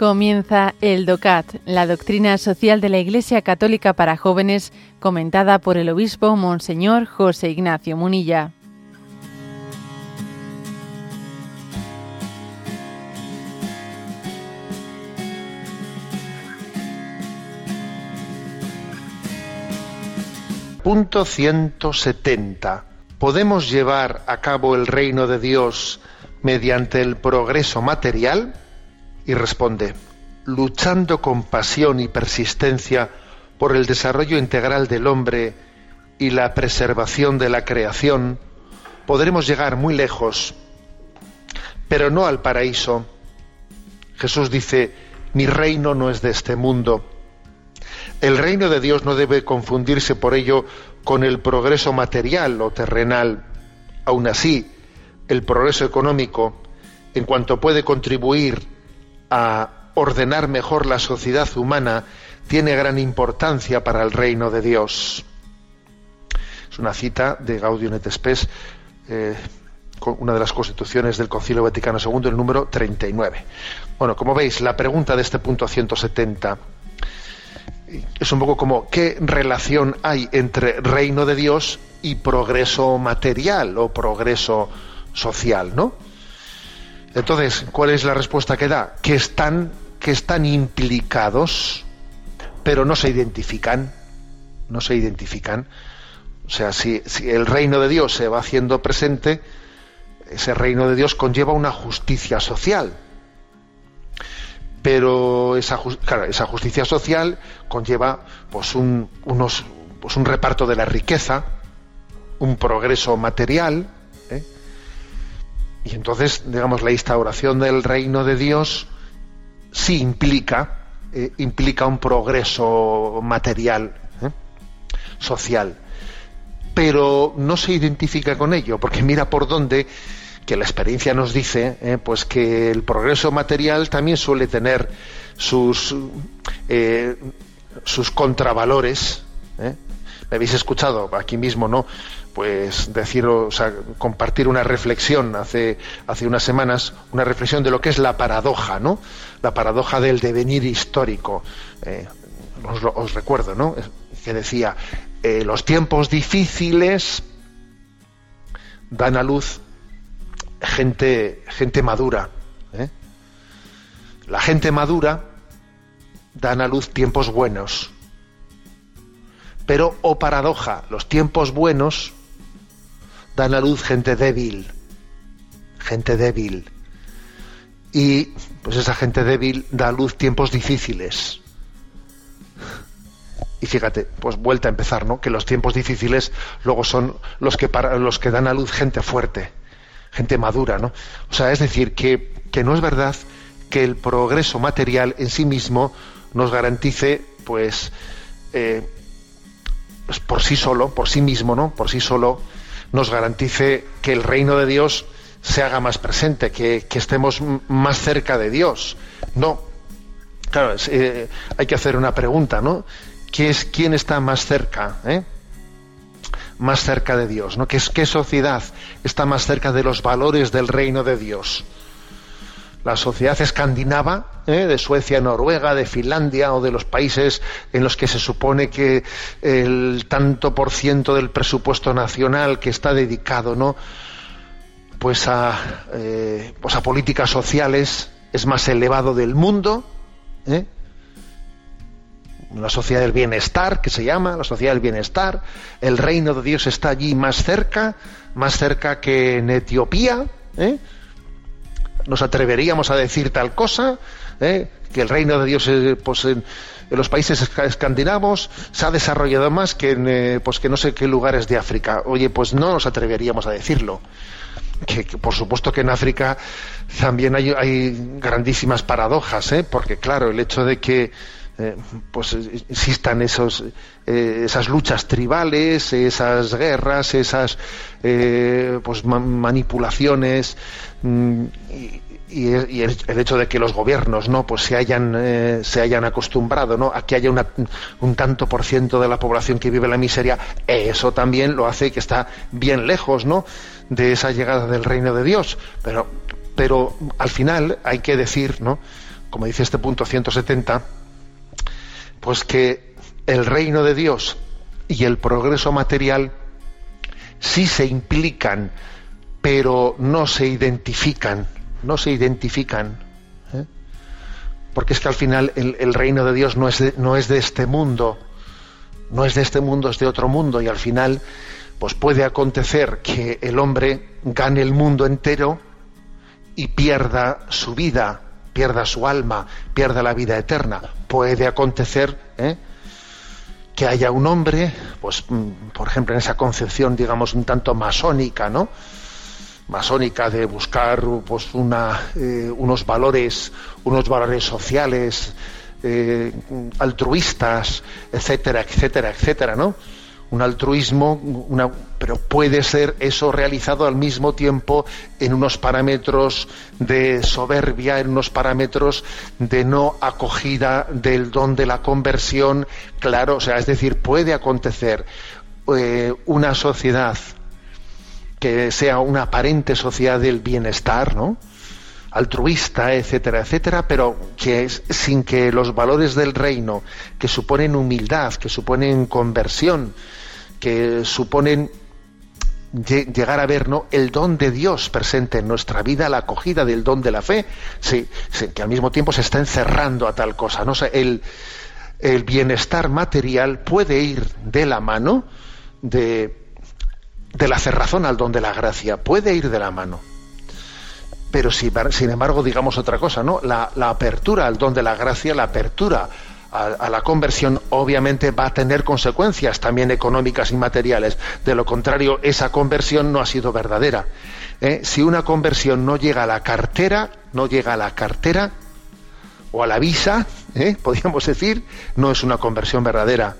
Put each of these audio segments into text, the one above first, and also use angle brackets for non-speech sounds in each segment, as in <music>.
Comienza el DOCAT, la doctrina social de la Iglesia Católica para jóvenes, comentada por el obispo Monseñor José Ignacio Munilla. Punto 170. ¿Podemos llevar a cabo el reino de Dios mediante el progreso material? Y responde, luchando con pasión y persistencia por el desarrollo integral del hombre y la preservación de la creación, podremos llegar muy lejos, pero no al paraíso. Jesús dice, mi reino no es de este mundo. El reino de Dios no debe confundirse por ello con el progreso material o terrenal. Aún así, el progreso económico, en cuanto puede contribuir a ordenar mejor la sociedad humana tiene gran importancia para el reino de Dios. Es una cita de Gaudium et Spes, eh, una de las constituciones del Concilio Vaticano II, el número 39. Bueno, como veis, la pregunta de este punto 170 es un poco como qué relación hay entre reino de Dios y progreso material o progreso social, ¿no? Entonces, ¿cuál es la respuesta que da? Que están, que están implicados, pero no se identifican. No se identifican. O sea, si, el reino de Dios se va haciendo presente, ese reino de Dios conlleva una justicia social. Pero esa, esa justicia social conlleva pues un, unos, pues un reparto de la riqueza, un progreso material. Y entonces, digamos, la instauración del reino de Dios sí implica, eh, implica un progreso material, ¿eh? social, pero no se identifica con ello, porque mira por dónde que la experiencia nos dice, ¿eh? pues que el progreso material también suele tener sus sus contravalores. Me habéis escuchado aquí mismo, ¿no? Pues decir, o compartir una reflexión hace, hace unas semanas, una reflexión de lo que es la paradoja, ¿no? La paradoja del devenir histórico. Eh, os, recuerdo, ¿no? Que decía, eh, los tiempos difíciles dan a luz gente, gente madura. ¿eh? La gente madura dan a luz tiempos buenos. Pero, oh paradoja, los tiempos buenos dan a luz gente débil, gente débil. Y pues esa gente débil da a luz tiempos difíciles. Y fíjate, pues vuelta a empezar, ¿no? Que los tiempos difíciles luego son los que para, los que dan a luz gente fuerte, gente madura, ¿no? O sea, es decir, que, que no es verdad que el progreso material en sí mismo nos garantice, pues, eh, pues por sí solo, por sí mismo, ¿no? Por sí solo, nos garantice que el reino de Dios se haga más presente, que, estemos más cerca de Dios. No. Claro, eh, hay que hacer una pregunta, ¿no? ¿Quién, es, quién está más cerca? Eh? Más cerca de Dios, ¿no? ¿Qué, ¿Qué sociedad está más cerca de los valores del reino de Dios? La sociedad escandinava, ¿eh? de Suecia, Noruega, de Finlandia o de los países en los que se supone que el tanto por ciento del presupuesto nacional que está dedicado, ¿no? Pues a, eh, pues a políticas sociales es más elevado del mundo, ¿eh? la sociedad del bienestar, que se llama, la sociedad del bienestar, el reino de Dios está allí más cerca, más cerca que en Etiopía. Nos atreveríamos a decir tal cosa, ¿eh? que el reino de Dios eh, pues, en, los países escandinavos se ha desarrollado más que en eh, pues que no sé qué lugares de África. Oye, pues no nos atreveríamos a decirlo. Que, por supuesto que en África también hay, hay grandísimas paradojas, porque claro, el hecho de que pues existan esos, esas luchas tribales, esas guerras, esas pues manipulaciones Mm, y, el, hecho de que los gobiernos no pues se hayan eh, se hayan acostumbrado no a que haya un tanto por ciento de la población que vive la miseria eso también lo hace que está bien lejos no de esa llegada del reino de Dios. Pero pero al final hay que decir no como dice este punto 170, pues que el reino de Dios y el progreso material sí se implican, pero no se identifican, no se identifican. ¿eh? Porque es que al final el, reino de Dios no es de, no es de este mundo, no es de este mundo, es de otro mundo, y al final pues puede acontecer que el hombre gane el mundo entero y pierda su vida, pierda su alma, pierda la vida eterna. Puede acontecer ¿eh? que haya un hombre, pues, mm, por ejemplo, en esa concepción, digamos, un tanto masónica, ¿no? masónica de buscar pues una, eh, unos valores unos valores sociales eh, altruistas etcétera etcétera etcétera no un altruismo, una, pero puede ser eso realizado al mismo tiempo en unos parámetros de soberbia, en unos parámetros de no acogida del don de la conversión, claro, o sea, es decir, puede acontecer eh, una sociedad que sea una aparente sociedad del bienestar, ¿no? altruista, etcétera, etcétera, pero que es, sin que los valores del reino, que suponen humildad, que suponen conversión, que suponen llegar a ver ¿no? el don de Dios presente en nuestra vida, la acogida del don de la fe, sí, que al mismo tiempo se está encerrando a tal cosa. ¿no? el, el bienestar material puede ir de la mano de, de la cerrazón al don de la gracia, puede ir de la mano. Pero si, sin embargo, digamos otra cosa, ¿no? La, la apertura al don de la gracia, la apertura a, la conversión, obviamente va a tener consecuencias también económicas y materiales. De lo contrario, esa conversión no ha sido verdadera. ¿eh? Si una conversión no llega a la cartera, no llega a la cartera o a la visa, ¿eh? <laughs> podríamos decir, no es una conversión verdadera.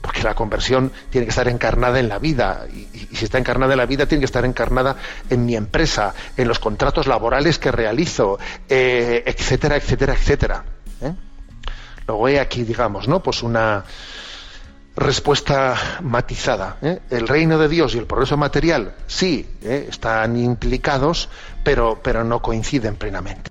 Porque la conversión tiene que estar encarnada en la vida. Y, si está encarnada en la vida, tiene que estar encarnada en mi empresa, en los contratos laborales que realizo, eh, etcétera, etcétera, etcétera. Luego hay aquí, digamos, ¿no? Pues una respuesta matizada. ¿eh? El reino de Dios y el progreso material, sí, ¿eh? están implicados, pero, pero no coinciden plenamente.